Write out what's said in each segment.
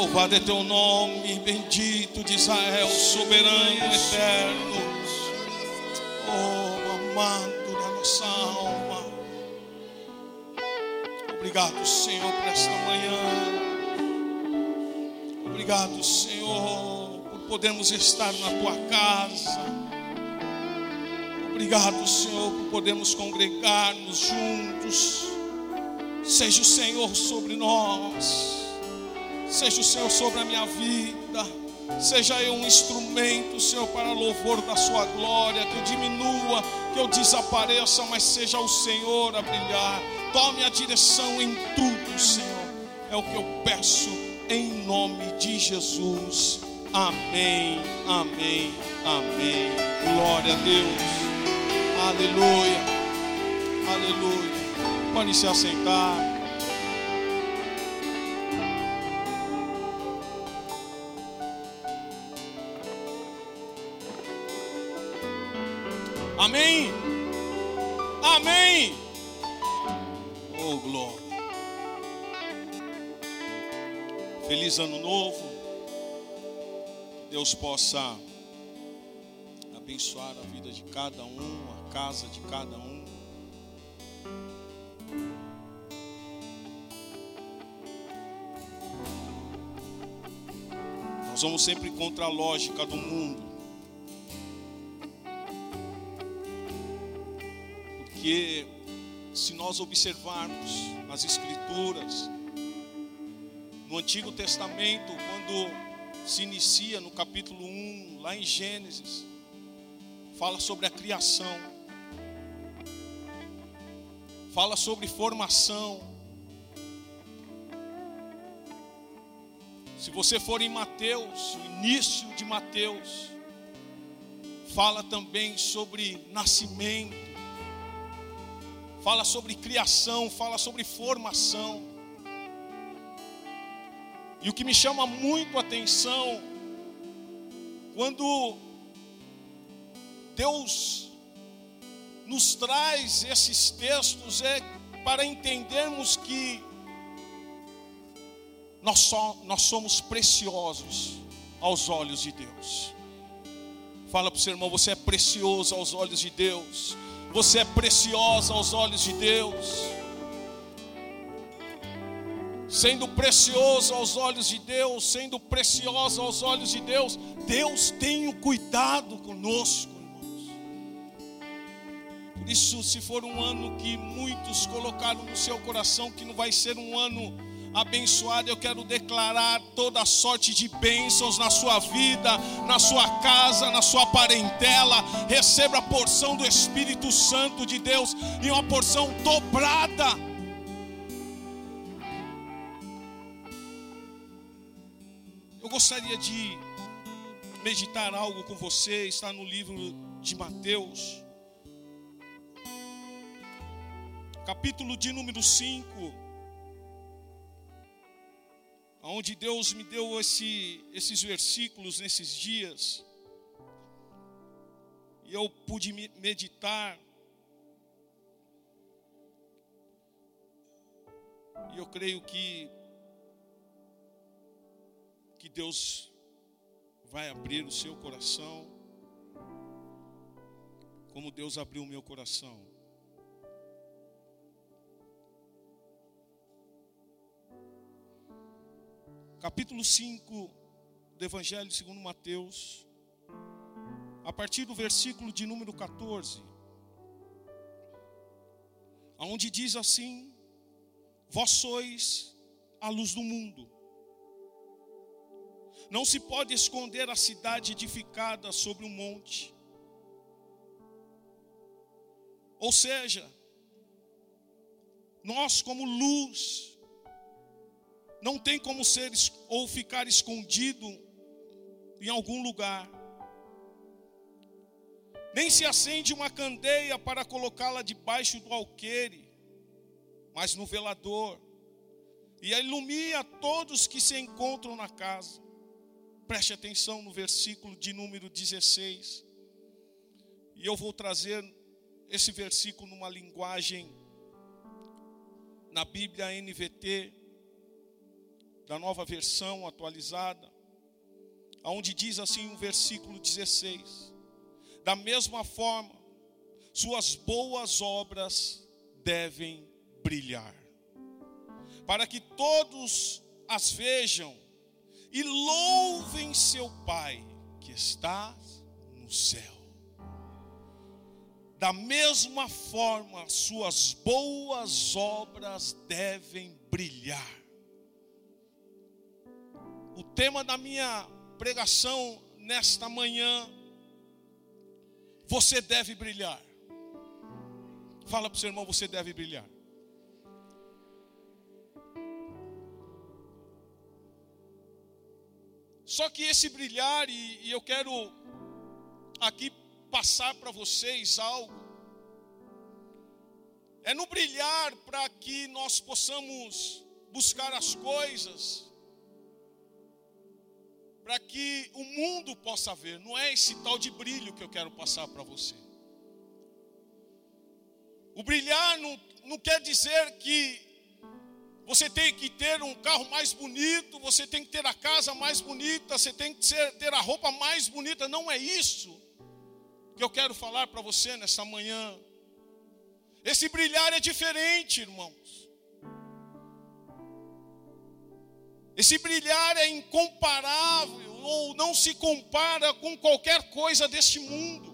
Louvado é teu nome, bendito de Israel, soberano, eterno. Oh, amado da nossa alma. Obrigado, Senhor, por esta manhã. Obrigado, Senhor, por podermos estar na tua casa. Obrigado, Senhor, por podermos congregar-nos juntos. Seja o Senhor sobre nós. Seja o Senhor sobre a minha vida. Seja eu um instrumento, Senhor, para louvor da Sua glória. Que eu diminua, que eu desapareça, mas seja o Senhor a brilhar. Tome a direção em tudo, Senhor. É o que eu peço em nome de Jesus. Amém, amém, amém. Glória a Deus. Aleluia, aleluia. Pode se assentar. Feliz ano novo. Deus possa abençoar a vida de cada um, a casa de cada um. Nós vamos sempre contra a lógica do mundo. Porque se nós observarmos as escrituras, no Antigo Testamento, quando se inicia no capítulo 1, lá em Gênesis, fala sobre a criação, fala sobre formação. Se você for em Mateus, o início de Mateus, fala também sobre nascimento, fala sobre criação, fala sobre formação. E o que me chama muito a atenção, quando Deus nos traz esses textos, é para entendermos que nós, só, nós somos preciosos aos olhos de Deus. Fala para o seu irmão, você é precioso aos olhos de Deus. Você é preciosa aos olhos de Deus. Sendo precioso aos olhos de Deus, sendo preciosa aos olhos de Deus, Deus tem o cuidado conosco, irmãos. Por isso, se for um ano que muitos colocaram no seu coração que não vai ser um ano abençoado, eu quero declarar toda sorte de bênçãos na sua vida, na sua casa, na sua parentela. Receba a porção do Espírito Santo de Deus e uma porção dobrada. Eu gostaria de meditar algo com você, está no livro de Mateus, capítulo de número 5 onde Deus me deu esse, esses versículos nesses dias, e eu pude meditar, e eu creio que, que Deus vai abrir o seu coração, como Deus abriu o meu coração. capítulo 5 do Evangelho segundo Mateus, a partir do versículo de número 14, aonde diz assim: Vós sois a luz do mundo. Não se pode esconder a cidade edificada sobre um monte. Ou seja, nós como luz não tem como ser ou ficar escondido em algum lugar. Nem se acende uma candeia para colocá-la debaixo do alqueire, mas no velador, e ilumina todos que se encontram na casa. Preste atenção no versículo de número 16. E eu vou trazer esse versículo numa linguagem na Bíblia NVT, da nova versão atualizada, onde diz assim o versículo 16: Da mesma forma, suas boas obras devem brilhar, para que todos as vejam e louvem seu Pai que está no céu. Da mesma forma, suas boas obras devem brilhar. O tema da minha pregação nesta manhã, você deve brilhar. Fala para o seu irmão, você deve brilhar. Só que esse brilhar, e, e eu quero aqui passar para vocês algo, é no brilhar para que nós possamos buscar as coisas, para que o mundo possa ver, não é esse tal de brilho que eu quero passar para você. O brilhar não, não quer dizer que você tem que ter um carro mais bonito, você tem que ter a casa mais bonita, você tem que ter a roupa mais bonita. Não é isso que eu quero falar para você nessa manhã. Esse brilhar é diferente, irmãos. Esse brilhar é incomparável, ou não se compara com qualquer coisa deste mundo.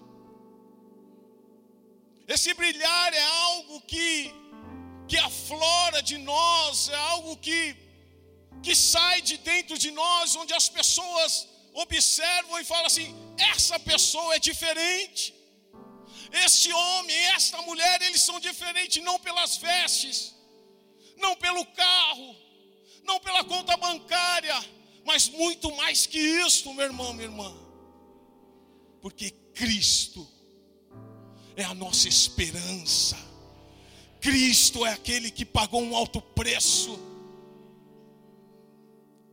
Esse brilhar é algo que que aflora de nós, é algo que, que sai de dentro de nós, onde as pessoas observam e falam assim: essa pessoa é diferente. Este homem, esta mulher, eles são diferentes não pelas vestes, não pelo carro, não pela conta bancária, mas muito mais que isso, meu irmão, minha irmã. Porque Cristo é a nossa esperança. Cristo é aquele que pagou um alto preço.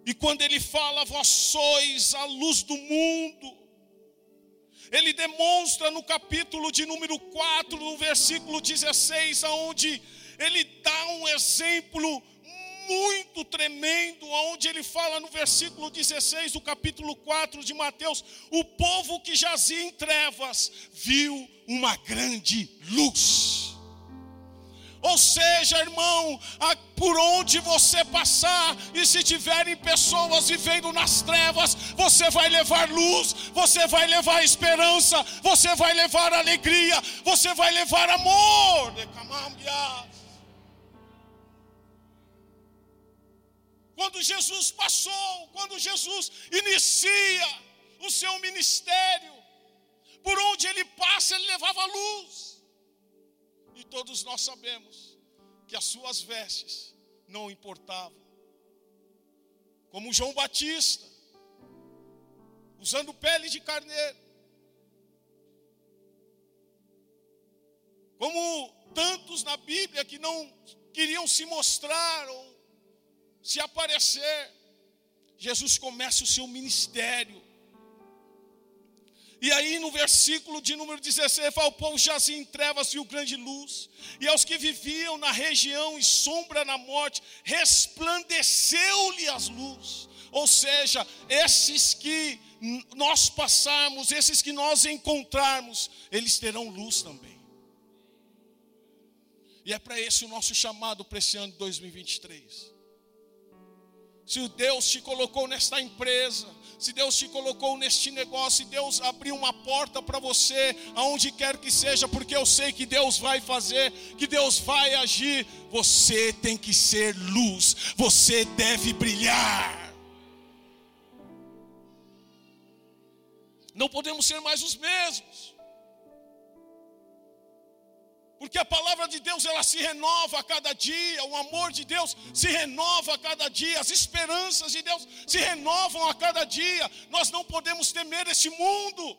E quando ele fala, vós sois a luz do mundo, ele demonstra no capítulo de número 4, no versículo 16, aonde ele dá um exemplo muito tremendo, onde ele fala no versículo 16 do capítulo 4 de Mateus: o povo que jazia em trevas viu uma grande luz. Ou seja, irmão, por onde você passar, e se tiverem pessoas vivendo nas trevas, você vai levar luz, você vai levar esperança, você vai levar alegria, você vai levar amor. Quando Jesus passou, quando Jesus inicia o seu ministério, por onde ele passa, ele levava luz. Todos nós sabemos que as suas vestes não importavam. Como João Batista, usando pele de carneiro. Como tantos na Bíblia que não queriam se mostrar ou se aparecer. Jesus começa o seu ministério e aí no versículo de número 16 fala: o povo jazia em trevas viu grande luz, e aos que viviam na região e sombra na morte, resplandeceu-lhe as luzes. Ou seja, esses que nós passarmos, esses que nós encontrarmos, eles terão luz também. E é para esse o nosso chamado para esse ano de 2023. Se Deus te colocou nesta empresa, se Deus te colocou neste negócio, se Deus abriu uma porta para você, aonde quer que seja, porque eu sei que Deus vai fazer, que Deus vai agir, você tem que ser luz, você deve brilhar. Não podemos ser mais os mesmos. Porque a palavra de Deus ela se renova a cada dia, o amor de Deus se renova a cada dia, as esperanças de Deus se renovam a cada dia. Nós não podemos temer esse mundo.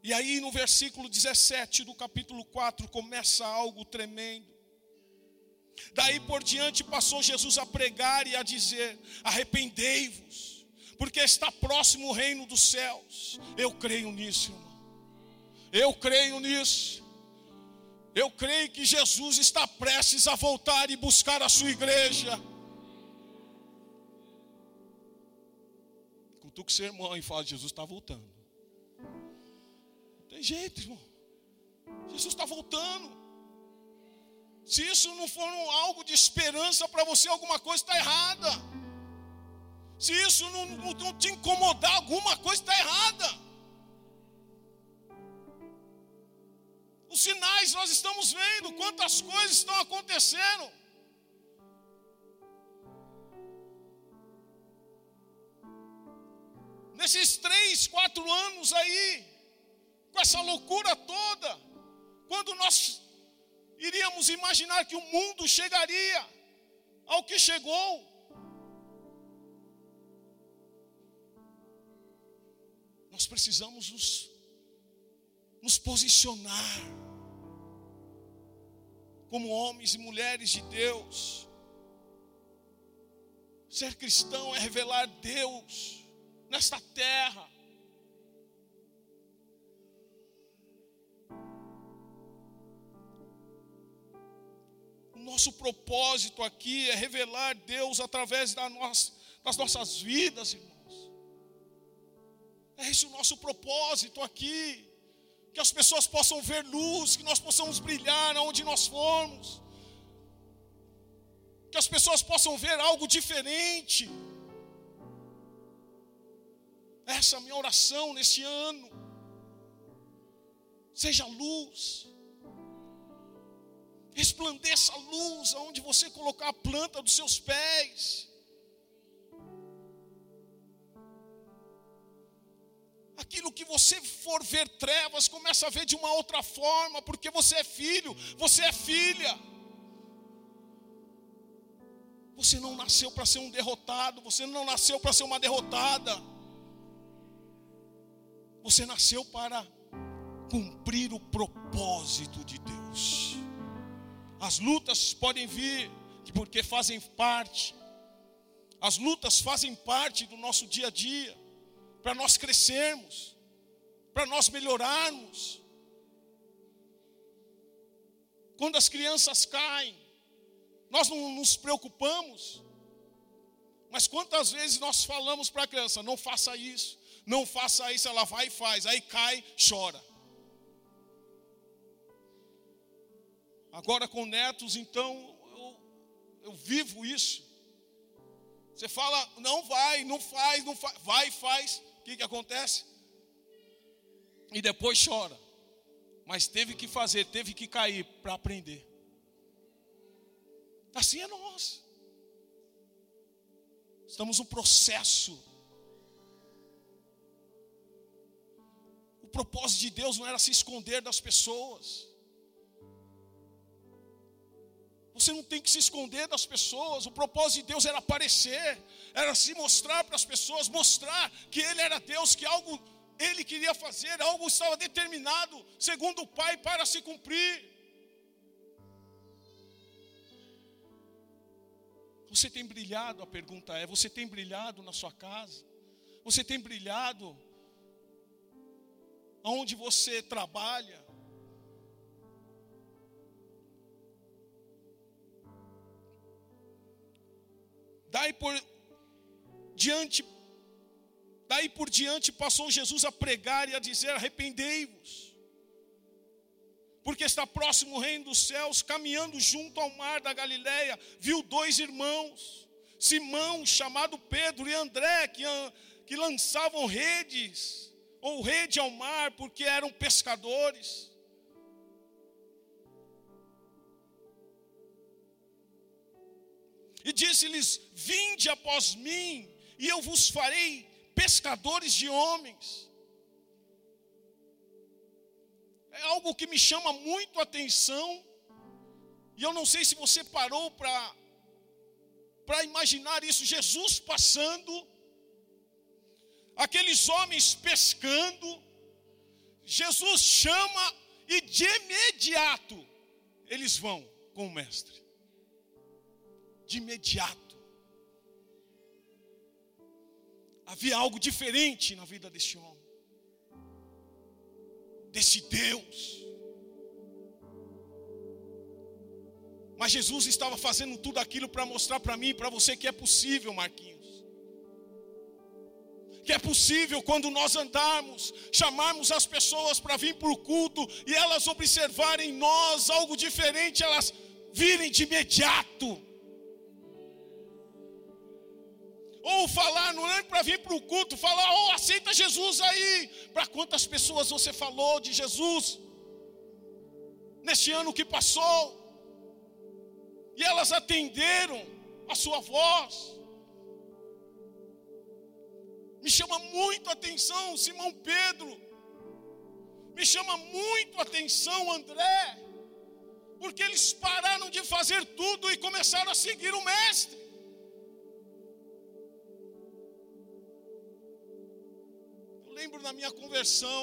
E aí no versículo 17 do capítulo 4 começa algo tremendo. Daí por diante passou Jesus a pregar e a dizer: arrependei-vos porque está próximo o reino dos céus. Eu creio nisso, irmão. Eu creio nisso. Eu creio que Jesus está prestes a voltar e buscar a sua igreja. Cutuca seu irmão e fala: Jesus está voltando. Não tem jeito, irmão. Jesus está voltando. Se isso não for algo de esperança para você, alguma coisa está errada. Se isso não, não, não te incomodar, alguma coisa está errada. Os sinais nós estamos vendo, quantas coisas estão acontecendo. Nesses três, quatro anos aí, com essa loucura toda, quando nós iríamos imaginar que o mundo chegaria ao que chegou, nós precisamos nos, nos posicionar como homens e mulheres de Deus. Ser cristão é revelar Deus nesta terra. O nosso propósito aqui é revelar Deus através da nossa, das nossas vidas, irmãos. É esse o nosso propósito aqui que as pessoas possam ver luz, que nós possamos brilhar onde nós formos, que as pessoas possam ver algo diferente. Essa é a minha oração nesse ano. Seja luz, resplandeça a luz aonde você colocar a planta dos seus pés. Aquilo que você for ver trevas, começa a ver de uma outra forma, porque você é filho, você é filha. Você não nasceu para ser um derrotado, você não nasceu para ser uma derrotada. Você nasceu para cumprir o propósito de Deus. As lutas podem vir, porque fazem parte. As lutas fazem parte do nosso dia a dia para nós crescermos, para nós melhorarmos. Quando as crianças caem, nós não nos preocupamos, mas quantas vezes nós falamos para a criança: não faça isso, não faça isso, ela vai e faz, aí cai, chora. Agora com netos, então, eu, eu vivo isso. Você fala, não vai, não faz, não faz, vai e faz que, que acontece? E depois chora. Mas teve que fazer, teve que cair para aprender. Assim é nós. Estamos no processo. O propósito de Deus não era se esconder das pessoas. Você não tem que se esconder das pessoas. O propósito de Deus era aparecer, era se mostrar para as pessoas, mostrar que Ele era Deus, que algo Ele queria fazer, algo estava determinado, segundo o Pai, para se cumprir. Você tem brilhado? A pergunta é: você tem brilhado na sua casa? Você tem brilhado aonde você trabalha? Daí por diante, daí por diante passou Jesus a pregar e a dizer: arrependei-vos, porque está próximo o reino dos céus, caminhando junto ao mar da Galileia, viu dois irmãos, Simão, chamado Pedro, e André, que, que lançavam redes, ou rede ao mar, porque eram pescadores. E disse-lhes: Vinde após mim, e eu vos farei pescadores de homens. É algo que me chama muito a atenção, e eu não sei se você parou para para imaginar isso, Jesus passando, aqueles homens pescando, Jesus chama e de imediato eles vão com o mestre de imediato. Havia algo diferente na vida deste homem, desse Deus. Mas Jesus estava fazendo tudo aquilo para mostrar para mim e para você que é possível, Marquinhos. Que é possível quando nós andarmos, chamarmos as pessoas para vir para o culto e elas observarem em nós algo diferente, elas virem de imediato. Ou falar, não é para vir para o culto, falar, oh, aceita Jesus aí. Para quantas pessoas você falou de Jesus? Neste ano que passou. E elas atenderam a sua voz. Me chama muito a atenção Simão Pedro. Me chama muito a atenção André. Porque eles pararam de fazer tudo e começaram a seguir o Mestre. Lembro na minha conversão,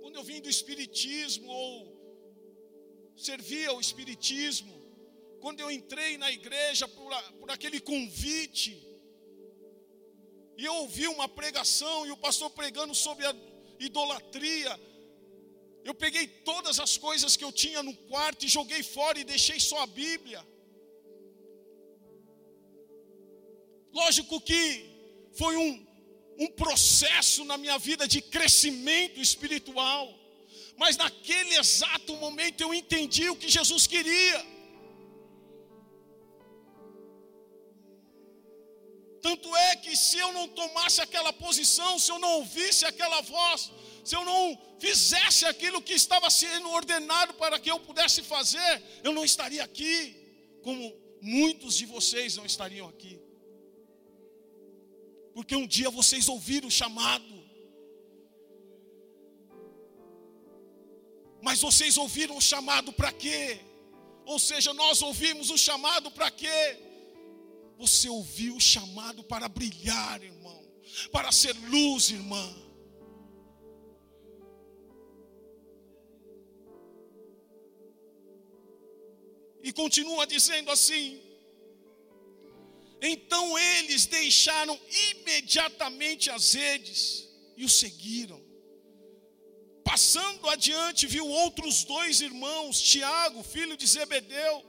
quando eu vim do Espiritismo ou servia ao Espiritismo, quando eu entrei na igreja por, por aquele convite, e eu ouvi uma pregação e o pastor pregando sobre a idolatria, eu peguei todas as coisas que eu tinha no quarto e joguei fora e deixei só a Bíblia. Lógico que foi um, um processo na minha vida de crescimento espiritual, mas naquele exato momento eu entendi o que Jesus queria. Tanto é que se eu não tomasse aquela posição, se eu não ouvisse aquela voz, se eu não fizesse aquilo que estava sendo ordenado para que eu pudesse fazer, eu não estaria aqui, como muitos de vocês não estariam aqui. Porque um dia vocês ouviram o chamado. Mas vocês ouviram o chamado para quê? Ou seja, nós ouvimos o chamado para quê? Você ouviu o chamado para brilhar, irmão, para ser luz, irmã. E continua dizendo assim: então eles deixaram imediatamente as redes e o seguiram. Passando adiante, viu outros dois irmãos, Tiago, filho de Zebedeu,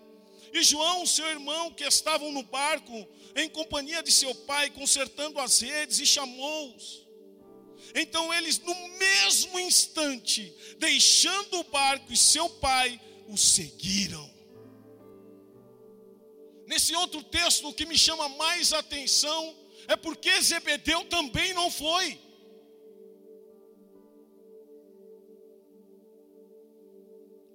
e João, seu irmão, que estavam no barco, em companhia de seu pai, consertando as redes, e chamou-os. Então eles, no mesmo instante, deixando o barco e seu pai, o seguiram. Nesse outro texto, o que me chama mais atenção é porque Zebedeu também não foi.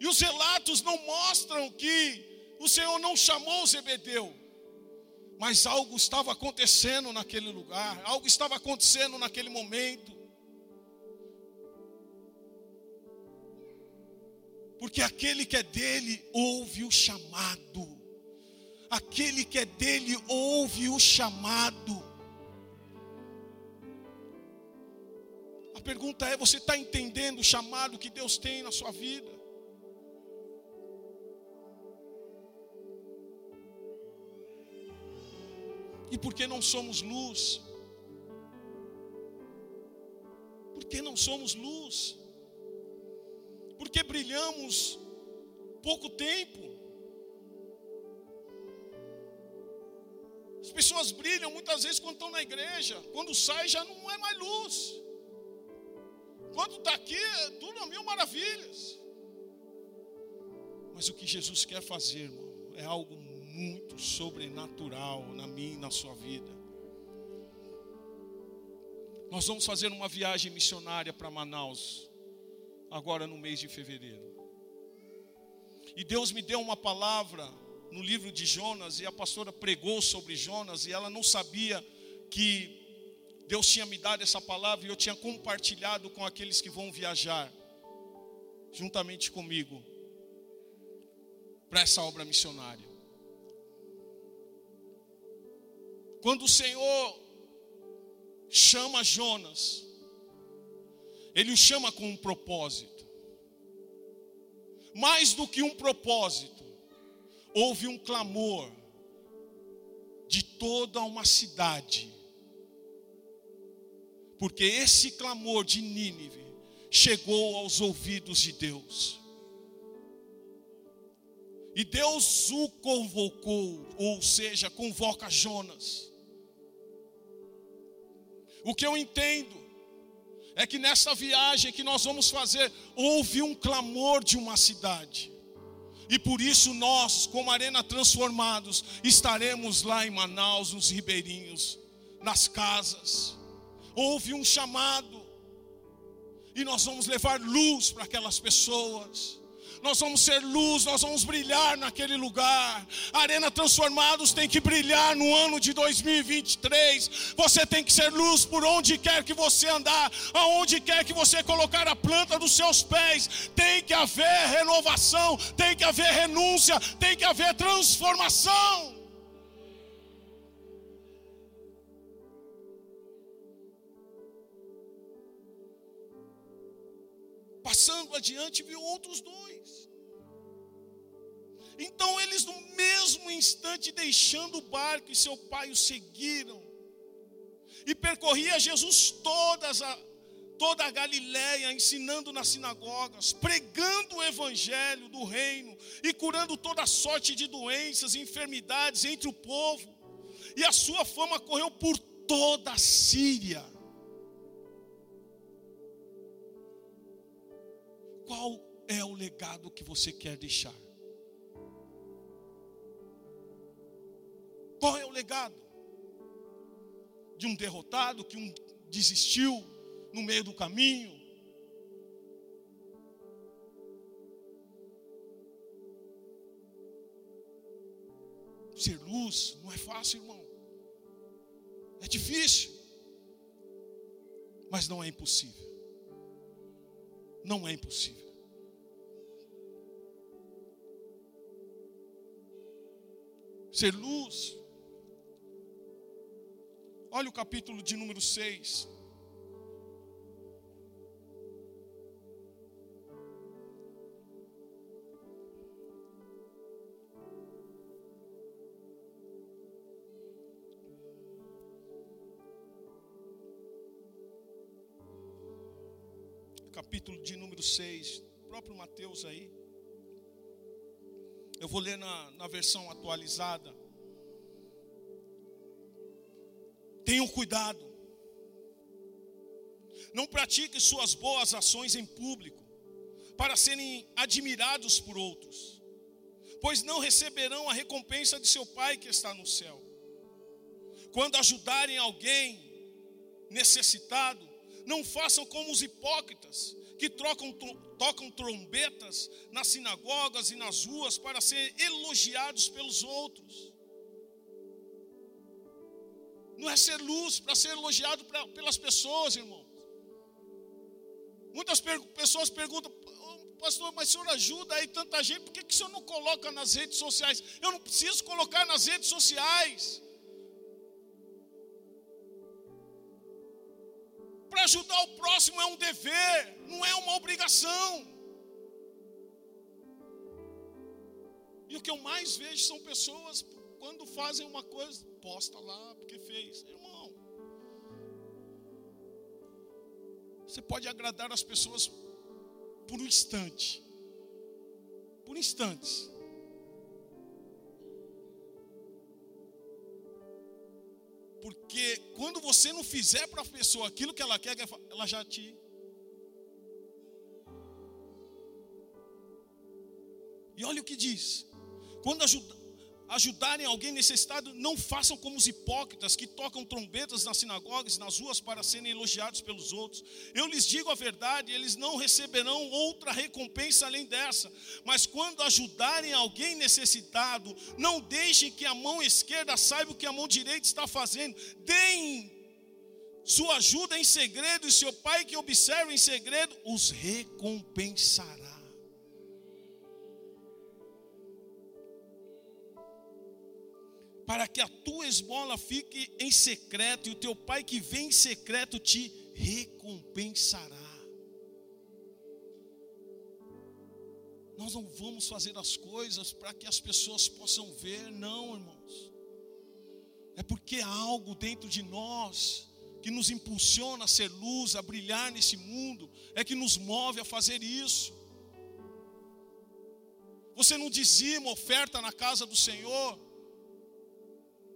E os relatos não mostram que o Senhor não chamou Zebedeu, mas algo estava acontecendo naquele lugar, algo estava acontecendo naquele momento. Porque aquele que é dele ouve o chamado aquele que é dele ouve o chamado. A pergunta é: você está entendendo o chamado que Deus tem na sua vida? E por que não somos luz? Por que não somos luz? Porque brilhamos pouco tempo. Pessoas brilham muitas vezes quando estão na igreja, quando sai já não é mais luz. Quando está aqui, é tudo a mil maravilhas. Mas o que Jesus quer fazer, irmão, é algo muito sobrenatural na minha e na sua vida. Nós vamos fazer uma viagem missionária para Manaus, agora no mês de fevereiro. E Deus me deu uma palavra no livro de Jonas e a pastora pregou sobre Jonas e ela não sabia que Deus tinha me dado essa palavra e eu tinha compartilhado com aqueles que vão viajar juntamente comigo para essa obra missionária. Quando o Senhor chama Jonas, ele o chama com um propósito. Mais do que um propósito, houve um clamor de toda uma cidade, porque esse clamor de Nínive chegou aos ouvidos de Deus. E Deus o convocou, ou seja, convoca Jonas. O que eu entendo é que nessa viagem que nós vamos fazer, houve um clamor de uma cidade. E por isso nós, como Arena Transformados, estaremos lá em Manaus, nos ribeirinhos, nas casas. Houve um chamado. E nós vamos levar luz para aquelas pessoas nós vamos ser luz, nós vamos brilhar naquele lugar. Arena Transformados tem que brilhar no ano de 2023. Você tem que ser luz por onde quer que você andar, aonde quer que você colocar a planta dos seus pés. Tem que haver renovação, tem que haver renúncia, tem que haver transformação. Adiante, viu outros dois. Então eles, no mesmo instante, deixando o barco e seu pai o seguiram. E percorria Jesus todas a, toda a Galiléia, ensinando nas sinagogas, pregando o evangelho do reino e curando toda sorte de doenças e enfermidades entre o povo. E a sua fama correu por toda a Síria. Qual é o legado que você quer deixar? Qual é o legado? De um derrotado que um desistiu no meio do caminho? Ser luz não é fácil, irmão. É difícil. Mas não é impossível não é impossível. Ser luz. Olha o capítulo de número 6. Próprio Mateus aí. Eu vou ler na, na versão atualizada. Tenham cuidado. Não pratique suas boas ações em público, para serem admirados por outros, pois não receberão a recompensa de seu Pai que está no céu. Quando ajudarem alguém necessitado, não façam como os hipócritas, que trocam, tocam trombetas nas sinagogas e nas ruas para serem elogiados pelos outros. Não é ser luz para ser elogiado pra, pelas pessoas, irmãos. Muitas per pessoas perguntam, pastor, mas o senhor ajuda aí tanta gente, por que, que o senhor não coloca nas redes sociais? Eu não preciso colocar nas redes sociais. Para ajudar o próximo é um dever, não é uma obrigação. E o que eu mais vejo são pessoas, quando fazem uma coisa, posta lá porque fez. Irmão, você pode agradar as pessoas por um instante, por instantes. Porque quando você não fizer para a pessoa aquilo que ela quer, ela já te. E olha o que diz: quando ajuda, ajudarem alguém necessitado, não façam como os hipócritas que tocam trombetas nas sinagogas e nas ruas para serem elogiados pelos outros. Eu lhes digo a verdade, eles não receberão outra recompensa além dessa. Mas quando ajudarem alguém necessitado, não deixem que a mão esquerda saiba o que a mão direita está fazendo. Deem sua ajuda em segredo, e seu pai que observa em segredo os recompensará. Para que a tua esmola fique em secreto e o teu pai que vem em secreto te recompensará. Nós não vamos fazer as coisas para que as pessoas possam ver, não, irmãos. É porque há algo dentro de nós que nos impulsiona a ser luz, a brilhar nesse mundo, é que nos move a fazer isso. Você não dizima oferta na casa do Senhor,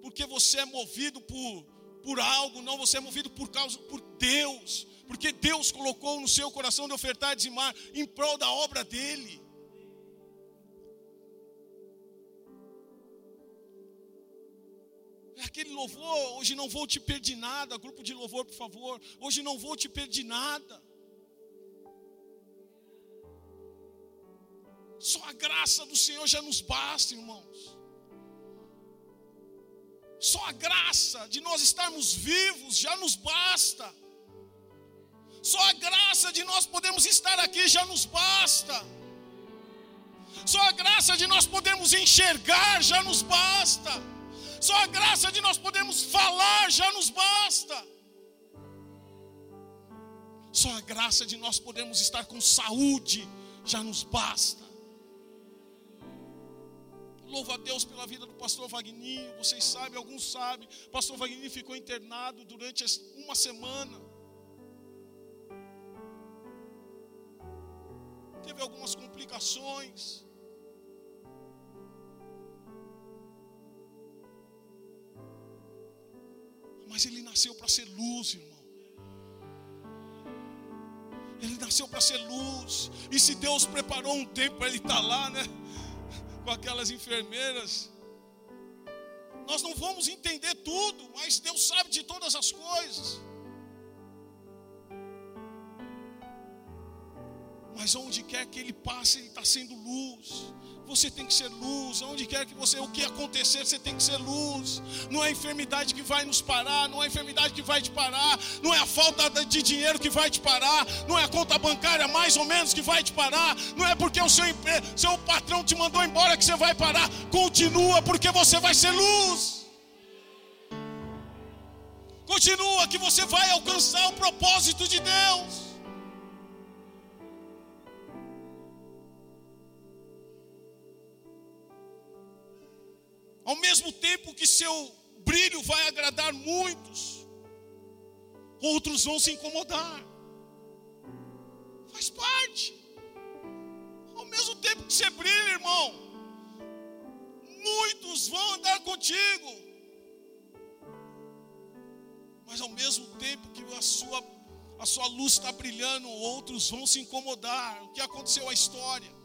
porque você é movido por, por algo, não, você é movido por causa por Deus, porque Deus colocou no seu coração de ofertar e dizimar em prol da obra dele. É aquele louvor, hoje não vou te pedir nada, grupo de louvor, por favor, hoje não vou te pedir nada. Só a graça do Senhor já nos basta, irmãos. Só a graça de nós estarmos vivos já nos basta. Só a graça de nós podermos estar aqui já nos basta. Só a graça de nós podermos enxergar já nos basta. Só a graça de nós podermos falar já nos basta. Só a graça de nós podermos estar com saúde já nos basta. Louvo a Deus pela vida do pastor Vagninho. Vocês sabem, alguns sabem. Pastor Vagninho ficou internado durante uma semana. Teve algumas complicações. Mas ele nasceu para ser luz, irmão. Ele nasceu para ser luz. E se Deus preparou um tempo para ele estar tá lá, né? Com aquelas enfermeiras. Nós não vamos entender tudo, mas Deus sabe de todas as coisas. Mas onde quer que ele passe, ele está sendo luz. Você tem que ser luz. Onde quer que você, o que acontecer, você tem que ser luz. Não é a enfermidade que vai nos parar, não é a enfermidade que vai te parar, não é a falta de dinheiro que vai te parar, não é a conta bancária mais ou menos que vai te parar, não é porque o seu, seu patrão te mandou embora que você vai parar. Continua, porque você vai ser luz. Continua, que você vai alcançar o propósito de Deus. Que seu brilho vai agradar muitos, outros vão se incomodar. Faz parte. Ao mesmo tempo que você brilha, irmão, muitos vão andar contigo. Mas ao mesmo tempo que a sua, a sua luz está brilhando, outros vão se incomodar. O que aconteceu a história?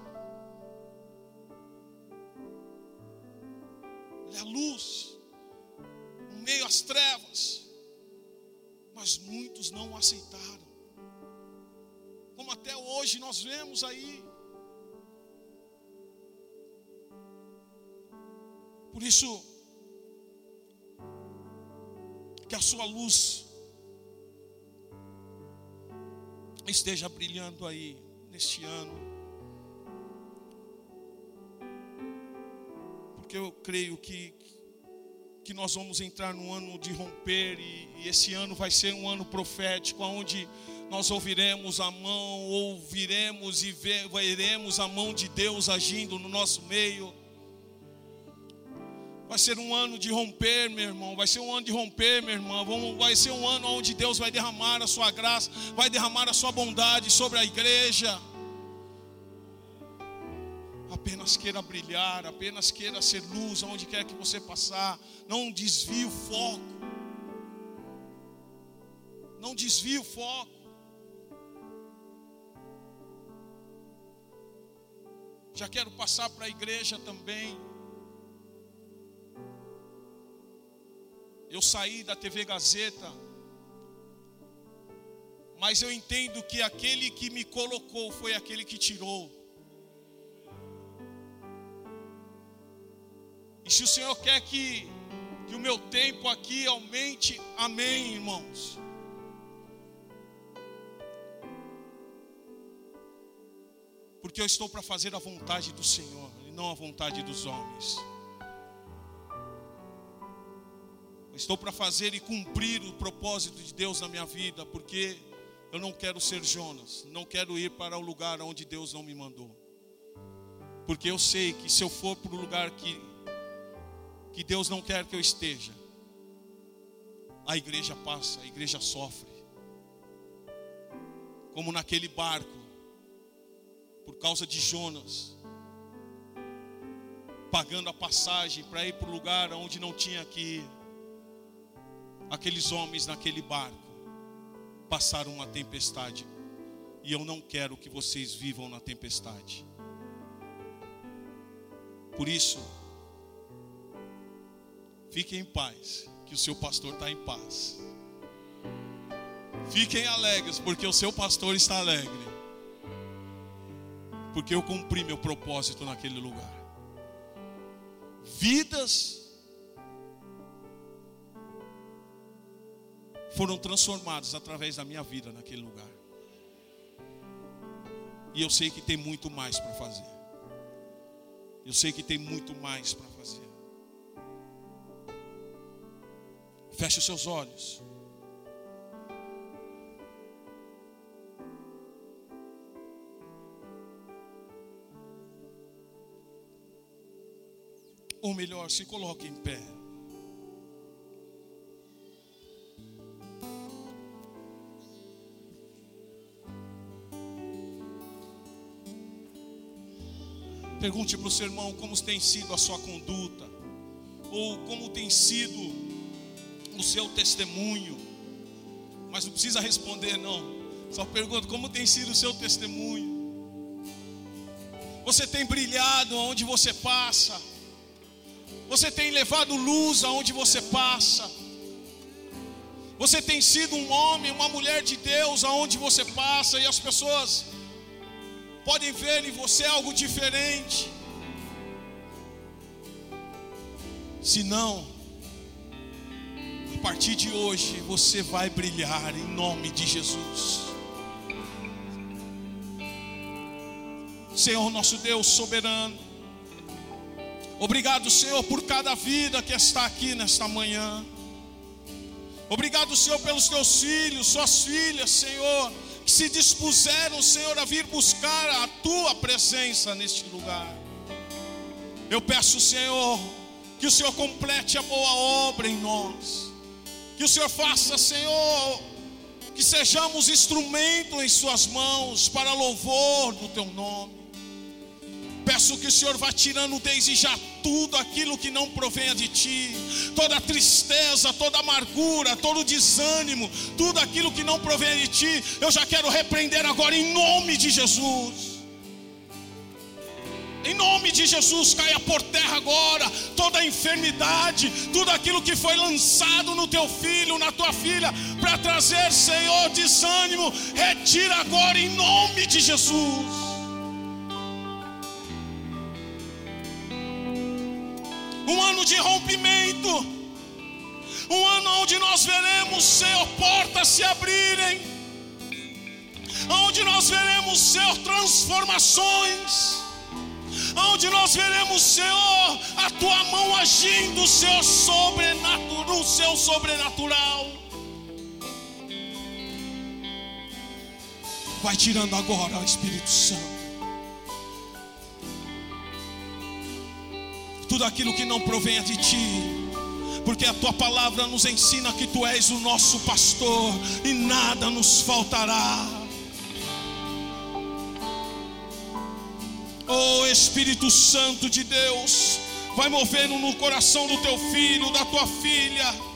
Ele é a luz, no meio às trevas. Mas muitos não o aceitaram. Como até hoje nós vemos aí. Por isso, que a sua luz esteja brilhando aí neste ano. Porque eu creio que, que nós vamos entrar no ano de romper, e, e esse ano vai ser um ano profético, onde nós ouviremos a mão, ouviremos e veremos a mão de Deus agindo no nosso meio. Vai ser um ano de romper, meu irmão. Vai ser um ano de romper, meu irmão. Vai ser um ano onde Deus vai derramar a sua graça, vai derramar a sua bondade sobre a igreja apenas queira brilhar, apenas queira ser luz aonde quer que você passar. Não desvie o foco. Não desvie o foco. Já quero passar para a igreja também. Eu saí da TV Gazeta, mas eu entendo que aquele que me colocou foi aquele que tirou. E se o Senhor quer que, que o meu tempo aqui aumente, amém, irmãos. Porque eu estou para fazer a vontade do Senhor e não a vontade dos homens. Estou para fazer e cumprir o propósito de Deus na minha vida, porque eu não quero ser Jonas, não quero ir para o lugar onde Deus não me mandou. Porque eu sei que se eu for para o lugar que que Deus não quer que eu esteja, a igreja passa, a igreja sofre. Como naquele barco, por causa de Jonas, pagando a passagem para ir para o lugar onde não tinha que ir. Aqueles homens naquele barco passaram uma tempestade. E eu não quero que vocês vivam na tempestade. Por isso, fiquem em paz, que o seu pastor está em paz. Fiquem alegres, porque o seu pastor está alegre. Porque eu cumpri meu propósito naquele lugar. Vidas foram transformadas através da minha vida naquele lugar. E eu sei que tem muito mais para fazer. Eu sei que tem muito mais para fazer. Feche os seus olhos. Ou melhor, se coloque em pé. Pergunte para o seu irmão como tem sido a sua conduta, ou como tem sido o seu testemunho. Mas não precisa responder, não. Só pergunta como tem sido o seu testemunho. Você tem brilhado onde você passa. Você tem levado luz aonde você passa. Você tem sido um homem, uma mulher de Deus aonde você passa e as pessoas podem ver em você algo diferente. Se não, a partir de hoje você vai brilhar em nome de Jesus. Senhor nosso Deus soberano, Obrigado, Senhor, por cada vida que está aqui nesta manhã. Obrigado, Senhor, pelos teus filhos, suas filhas, Senhor, que se dispuseram, Senhor, a vir buscar a tua presença neste lugar. Eu peço, Senhor, que o Senhor complete a boa obra em nós. Que o Senhor faça, Senhor, que sejamos instrumento em Suas mãos para louvor do Teu nome. Peço que o Senhor vá tirando desde já tudo aquilo que não provenha de ti, toda tristeza, toda amargura, todo desânimo, tudo aquilo que não provenha de ti, eu já quero repreender agora em nome de Jesus. Em nome de Jesus, caia por terra agora toda enfermidade, tudo aquilo que foi lançado no teu filho, na tua filha, para trazer, Senhor, desânimo, retira agora em nome de Jesus. um ano de rompimento, um ano onde nós veremos, Senhor, portas se abrirem, onde nós veremos, Senhor, transformações, onde nós veremos, Senhor, a tua mão agindo, Senhor, sobrenatural, no seu sobrenatural. Vai tirando agora, Espírito Santo. tudo aquilo que não provenha de ti, porque a tua palavra nos ensina que tu és o nosso pastor e nada nos faltará. Oh Espírito Santo de Deus, vai movendo no coração do teu filho, da tua filha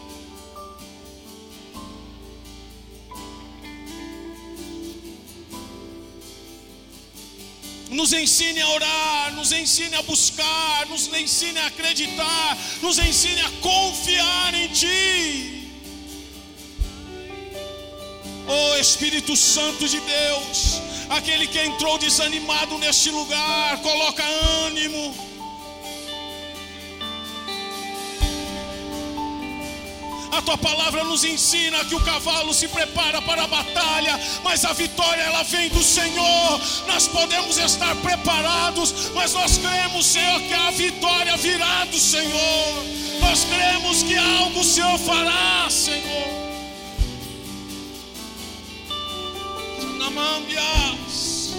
nos ensine a orar, nos ensine a buscar, nos ensine a acreditar, nos ensine a confiar em Ti. Oh Espírito Santo de Deus, aquele que entrou desanimado neste lugar, coloca ânimo A tua palavra nos ensina que o cavalo se prepara para a batalha, mas a vitória ela vem do Senhor. Nós podemos estar preparados, mas nós cremos, Senhor, que a vitória virá do Senhor. Nós cremos que algo o Senhor fará, Senhor. Namambias,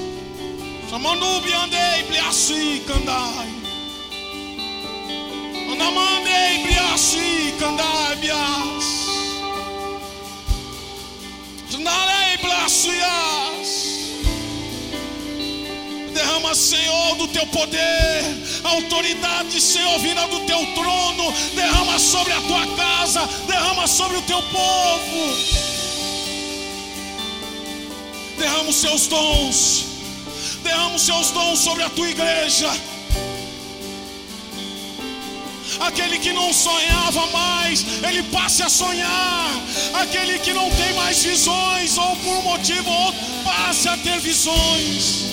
Chamanubiandei, Pliaçui, Candai. Namandei briashi candabias. Janarei blasias. Derrama, Senhor, do teu poder autoridade, Senhor, vinda do teu trono, derrama sobre a tua casa, derrama sobre o teu povo. Derrama os seus dons, derrama os seus dons sobre a tua igreja aquele que não sonhava mais, ele passe a sonhar, aquele que não tem mais visões, ou por um motivo ou outro, passe a ter visões.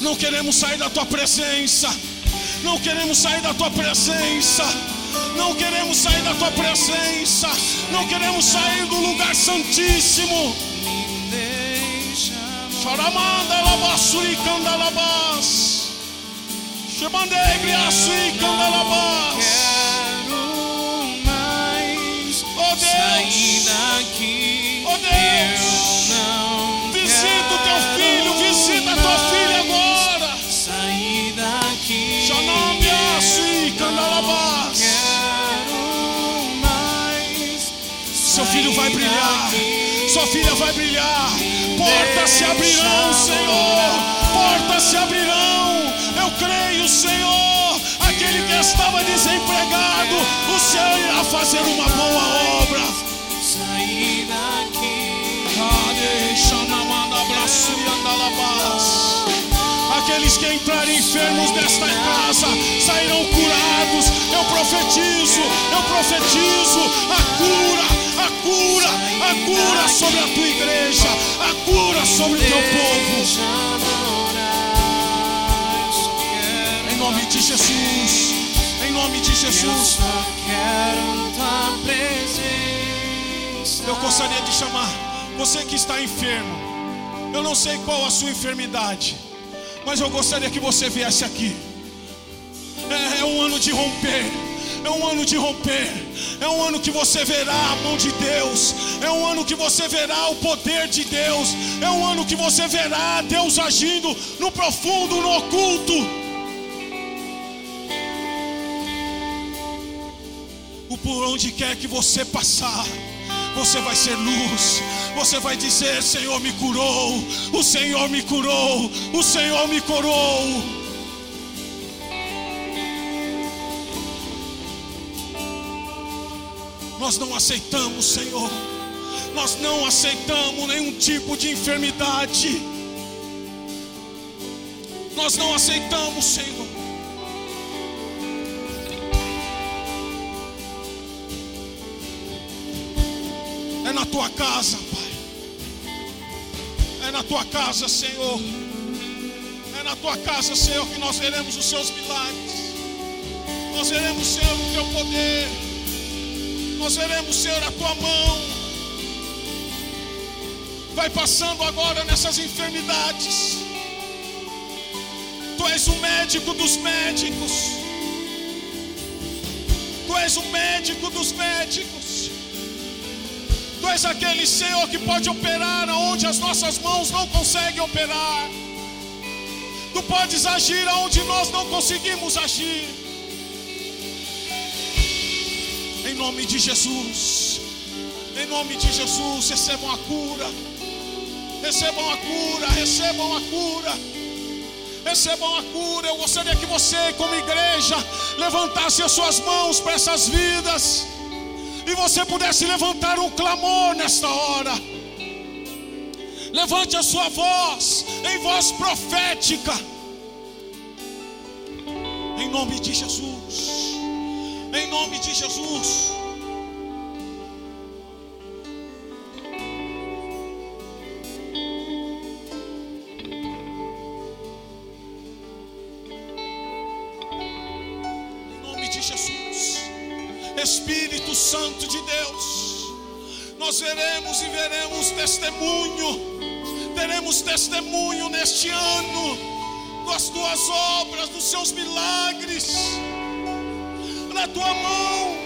Não queremos sair da tua presença, não queremos sair da tua presença. Não queremos sair da tua presença, não queremos sair do lugar santíssimo. Choramanda labassuri candalabas. Chamandei, e candalabás. Quero mais Oh sair Deus, daqui. Filha vai brilhar. Portas se abrirão, Senhor. Portas se abrirão. Eu creio, Senhor. Aquele que estava desempregado, o Senhor irá fazer uma boa obra. Sair daqui. Aqueles que entrarem enfermos nesta casa sairão curados. Eu profetizo, eu profetizo a cura, a cura, a cura sobre a tua igreja, a cura sobre o teu povo. Em nome de Jesus, em nome de Jesus. Eu gostaria de chamar você que está enfermo. Eu não sei qual a sua enfermidade, mas eu gostaria que você viesse aqui. É, é um ano de romper. É um ano de romper. É um ano que você verá a mão de Deus. É um ano que você verá o poder de Deus. É um ano que você verá Deus agindo no profundo, no oculto. O por onde quer que você passar, você vai ser luz. Você vai dizer: Senhor me curou, o Senhor me curou, o Senhor me curou. Nós não aceitamos, Senhor. Nós não aceitamos nenhum tipo de enfermidade. Nós não aceitamos, Senhor. Tua casa, Pai. É na tua casa, Senhor. É na tua casa, Senhor, que nós veremos os seus milagres. Nós veremos, Senhor, o teu poder. Nós veremos, Senhor, a tua mão. Vai passando agora nessas enfermidades. Tu és o médico dos médicos. Tu és o médico dos médicos. Tu és aquele Senhor que pode operar aonde as nossas mãos não conseguem operar. Tu podes agir aonde nós não conseguimos agir. Em nome de Jesus. Em nome de Jesus, recebam a cura. Recebam a cura, recebam a cura. Recebam a cura. Eu gostaria que você, como igreja, levantasse as suas mãos para essas vidas e você pudesse levantar um clamor nesta hora. Levante a sua voz em voz profética. Em nome de Jesus. Em nome de Jesus. Veremos testemunho, teremos testemunho neste ano das tuas obras, dos seus milagres, na tua mão.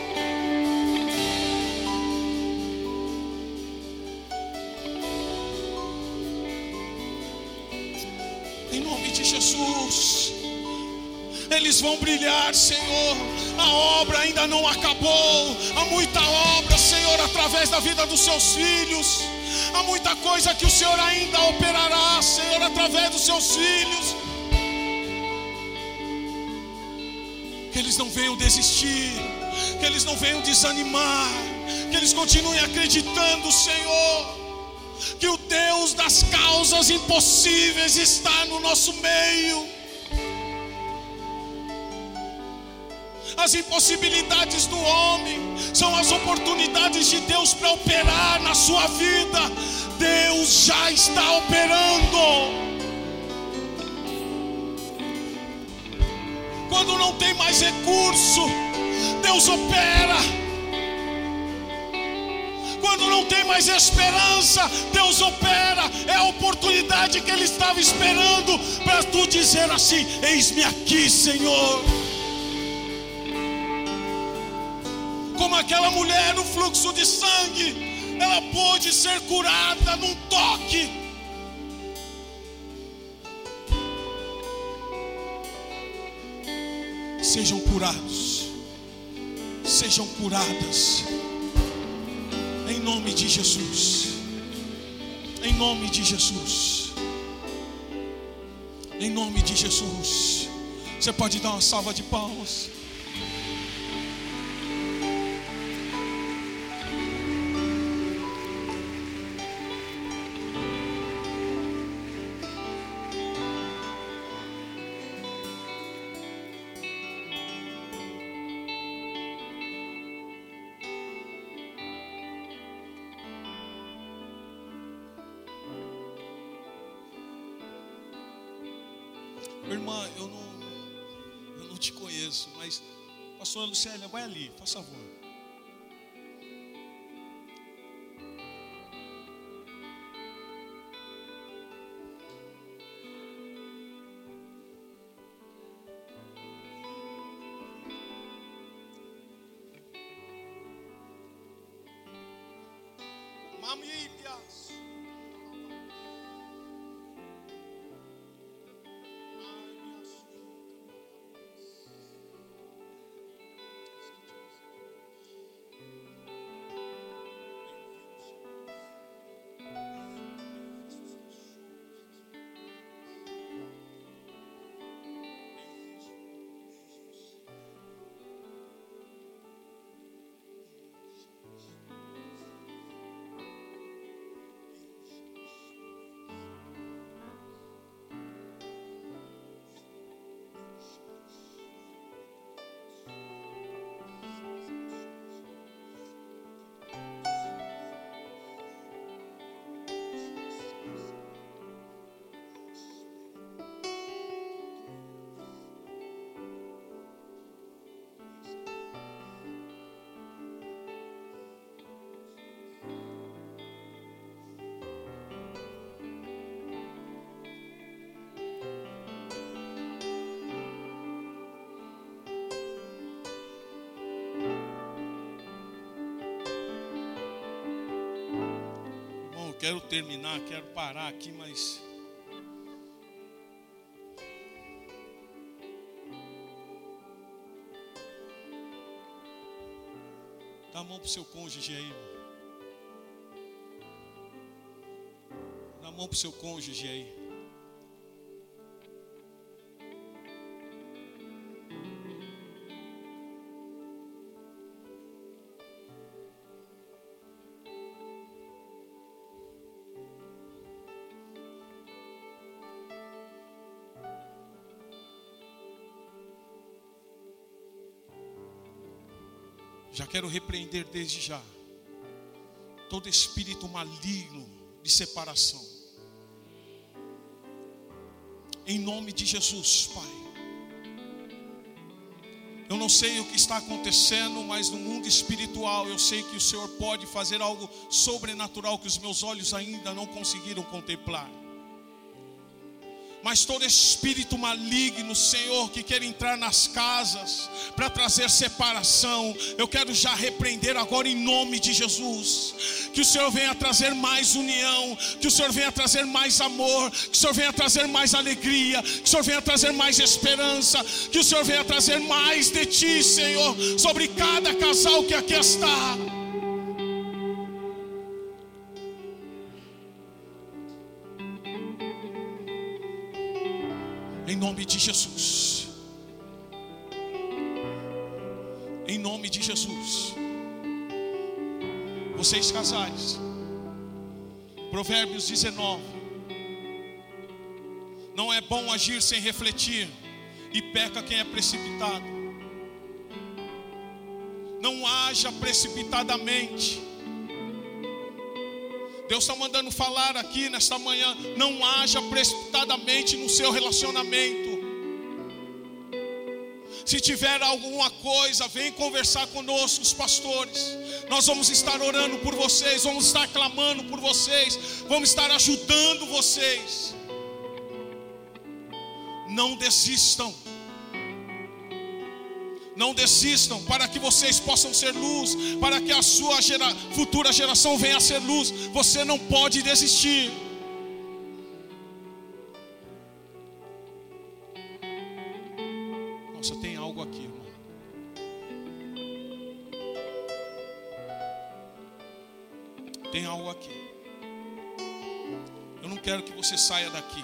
Em nome de Jesus. Eles vão brilhar, Senhor. A obra ainda não acabou. Há muita obra, Senhor, através da vida dos seus filhos. Há muita coisa que o Senhor ainda operará, Senhor, através dos seus filhos. Que eles não venham desistir, que eles não venham desanimar, que eles continuem acreditando, Senhor, que o Deus das causas impossíveis está no nosso meio. As impossibilidades do homem são as oportunidades de Deus para operar na sua vida. Deus já está operando. Quando não tem mais recurso, Deus opera. Quando não tem mais esperança, Deus opera. É a oportunidade que Ele estava esperando para tu dizer assim: Eis-me aqui, Senhor. Como aquela mulher no fluxo de sangue, ela pôde ser curada num toque. Sejam curados, sejam curadas, em nome de Jesus, em nome de Jesus, em nome de Jesus. Você pode dar uma salva de palmas. Lucélia, vai ali, faz favor. Mamílias. Bom, quero terminar, quero parar aqui, mas. Dá a mão pro seu cônjuge aí. Dá a mão pro seu cônjuge aí. Quero repreender desde já todo espírito maligno de separação. Em nome de Jesus, Pai. Eu não sei o que está acontecendo, mas no mundo espiritual eu sei que o Senhor pode fazer algo sobrenatural que os meus olhos ainda não conseguiram contemplar. Mas todo espírito maligno, Senhor, que quer entrar nas casas para trazer separação, eu quero já repreender agora em nome de Jesus. Que o Senhor venha trazer mais união, que o Senhor venha trazer mais amor, que o Senhor venha trazer mais alegria, que o Senhor venha trazer mais esperança, que o Senhor venha trazer mais de Ti, Senhor, sobre cada casal que aqui está. Nome de Jesus. Em nome de Jesus. Vocês casais. Provérbios 19. Não é bom agir sem refletir, e peca quem é precipitado. Não haja precipitadamente. Deus está mandando falar aqui nesta manhã. Não haja precipitadamente no seu relacionamento. Se tiver alguma coisa, vem conversar conosco, os pastores. Nós vamos estar orando por vocês, vamos estar clamando por vocês, vamos estar ajudando vocês. Não desistam. Não desistam para que vocês possam ser luz, para que a sua gera, futura geração venha a ser luz. Você não pode desistir. Tem algo aqui. Eu não quero que você saia daqui.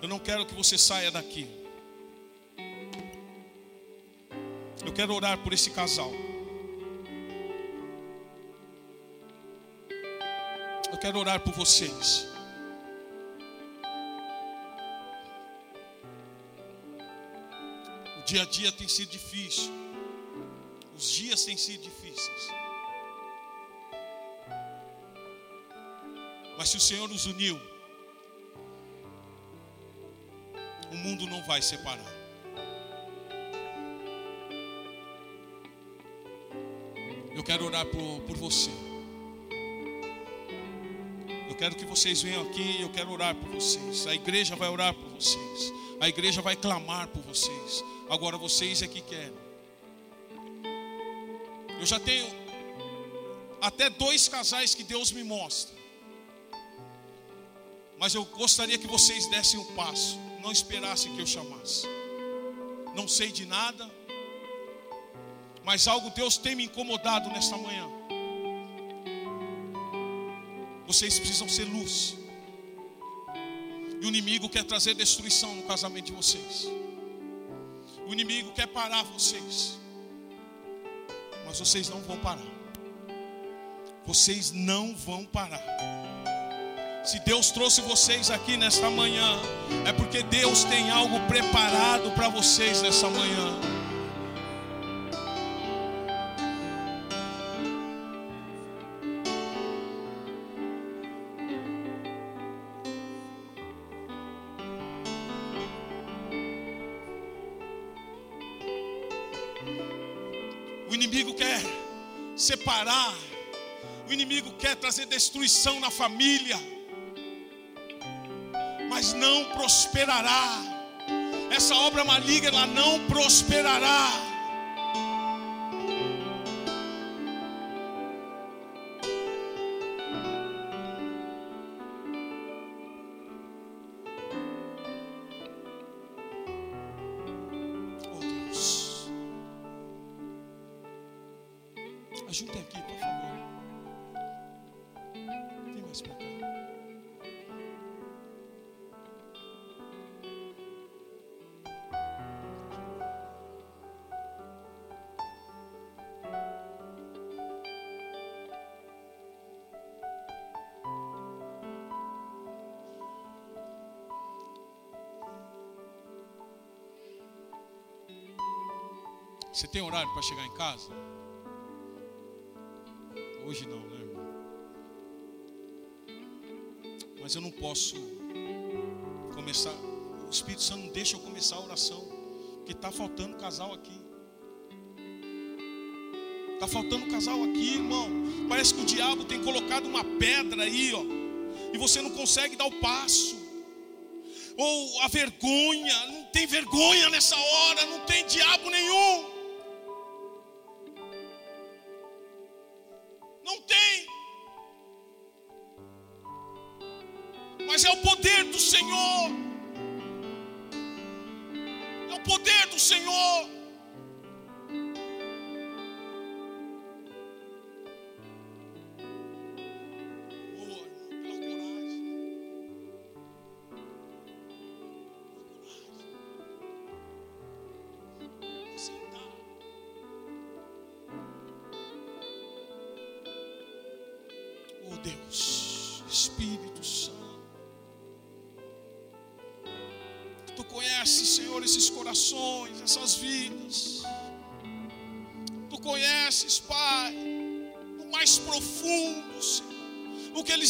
Eu não quero que você saia daqui. Eu quero orar por esse casal. Eu quero orar por vocês. O dia a dia tem sido difícil. Os dias têm sido difíceis. Mas se o Senhor nos uniu, o mundo não vai separar. Eu quero orar por, por você. Eu quero que vocês venham aqui, eu quero orar por vocês. A igreja vai orar por vocês. A igreja vai clamar por vocês. Agora vocês é que querem. Eu já tenho até dois casais que Deus me mostra. Mas eu gostaria que vocês dessem um passo, não esperassem que eu chamasse. Não sei de nada, mas algo Deus tem me incomodado nesta manhã. Vocês precisam ser luz. E o inimigo quer trazer destruição no casamento de vocês. O inimigo quer parar vocês. Mas vocês não vão parar. Vocês não vão parar. Se Deus trouxe vocês aqui nesta manhã, é porque Deus tem algo preparado para vocês nessa manhã. O inimigo quer separar, o inimigo quer trazer destruição na família mas não prosperará. Essa obra maligna não prosperará. Você tem horário para chegar em casa? Hoje não, né, irmão? Mas eu não posso começar. O Espírito Santo não deixa eu começar a oração, porque está faltando casal aqui. Está faltando casal aqui, irmão. Parece que o diabo tem colocado uma pedra aí, ó, e você não consegue dar o passo. Ou a vergonha, não tem vergonha nessa hora, não tem diabo nenhum.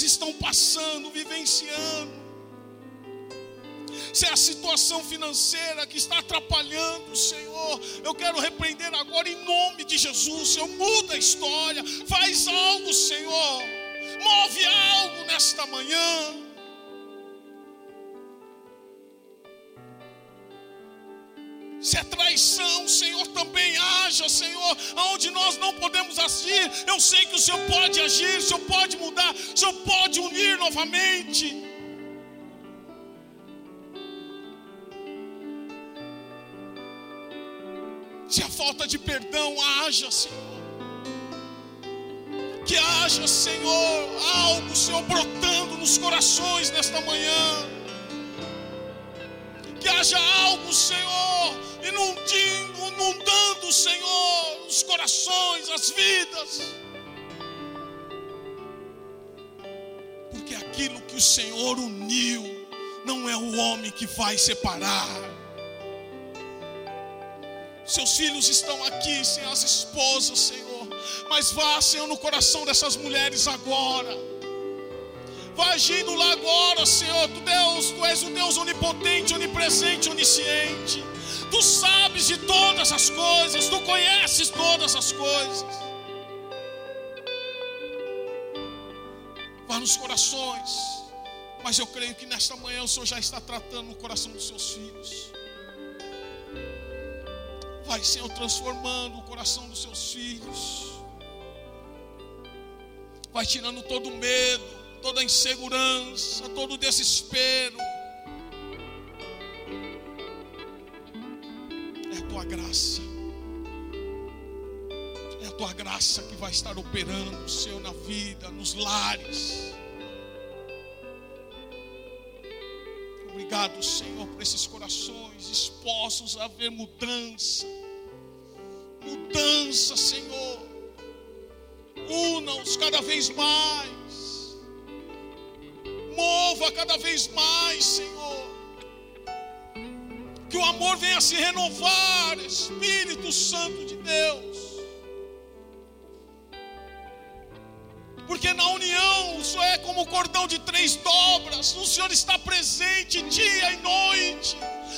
Estão passando, vivenciando. Se é a situação financeira que está atrapalhando, Senhor, eu quero repreender agora em nome de Jesus. Senhor, muda a história, faz algo, Senhor, move algo nesta manhã. Se é traição, Senhor, também haja, Senhor, aonde nós não podemos agir. Eu sei que o Senhor pode agir, o Senhor pode mudar, o Senhor pode unir novamente. Se a falta de perdão haja, Senhor. Que haja, Senhor, algo, Senhor, brotando nos corações nesta manhã. Que haja algo, Senhor, inundindo, inundando, Senhor, os corações, as vidas. Porque aquilo que o Senhor uniu, não é o homem que vai separar. Seus filhos estão aqui, sem as esposas, Senhor. Mas vá, Senhor, no coração dessas mulheres agora. Vai agindo lá agora, Senhor. Tu Deus, Tu és o Deus onipotente, onipresente, onisciente. Tu sabes de todas as coisas, Tu conheces todas as coisas. Vá nos corações. Mas eu creio que nesta manhã o Senhor já está tratando no coração dos seus filhos. Vai, Senhor, transformando o coração dos seus filhos. Vai tirando todo o medo, toda a insegurança, todo o desespero. Tua graça. É a tua graça que vai estar operando, Senhor, na vida, nos lares. Obrigado, Senhor, por esses corações expostos a ver mudança. Mudança, Senhor. Una-os cada vez mais. Mova cada vez mais, Senhor. Que o amor venha se renovar, Espírito Santo de Deus. Porque na união o Senhor é como o cordão de três dobras. O Senhor está presente dia e noite.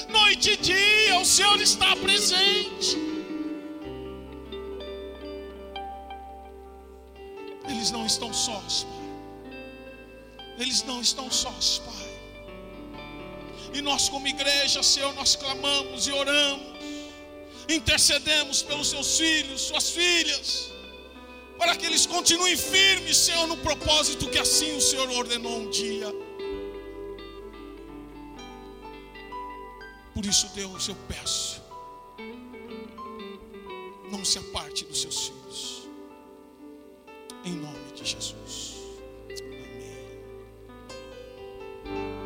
Noite e dia, o Senhor está presente. Eles não estão sós, Pai. Eles não estão sós, Pai. E nós, como igreja, Senhor, nós clamamos e oramos, intercedemos pelos seus filhos, suas filhas, para que eles continuem firmes, Senhor, no propósito que assim o Senhor ordenou um dia. Por isso, Deus, eu peço, não se aparte dos seus filhos, em nome de Jesus. Amém.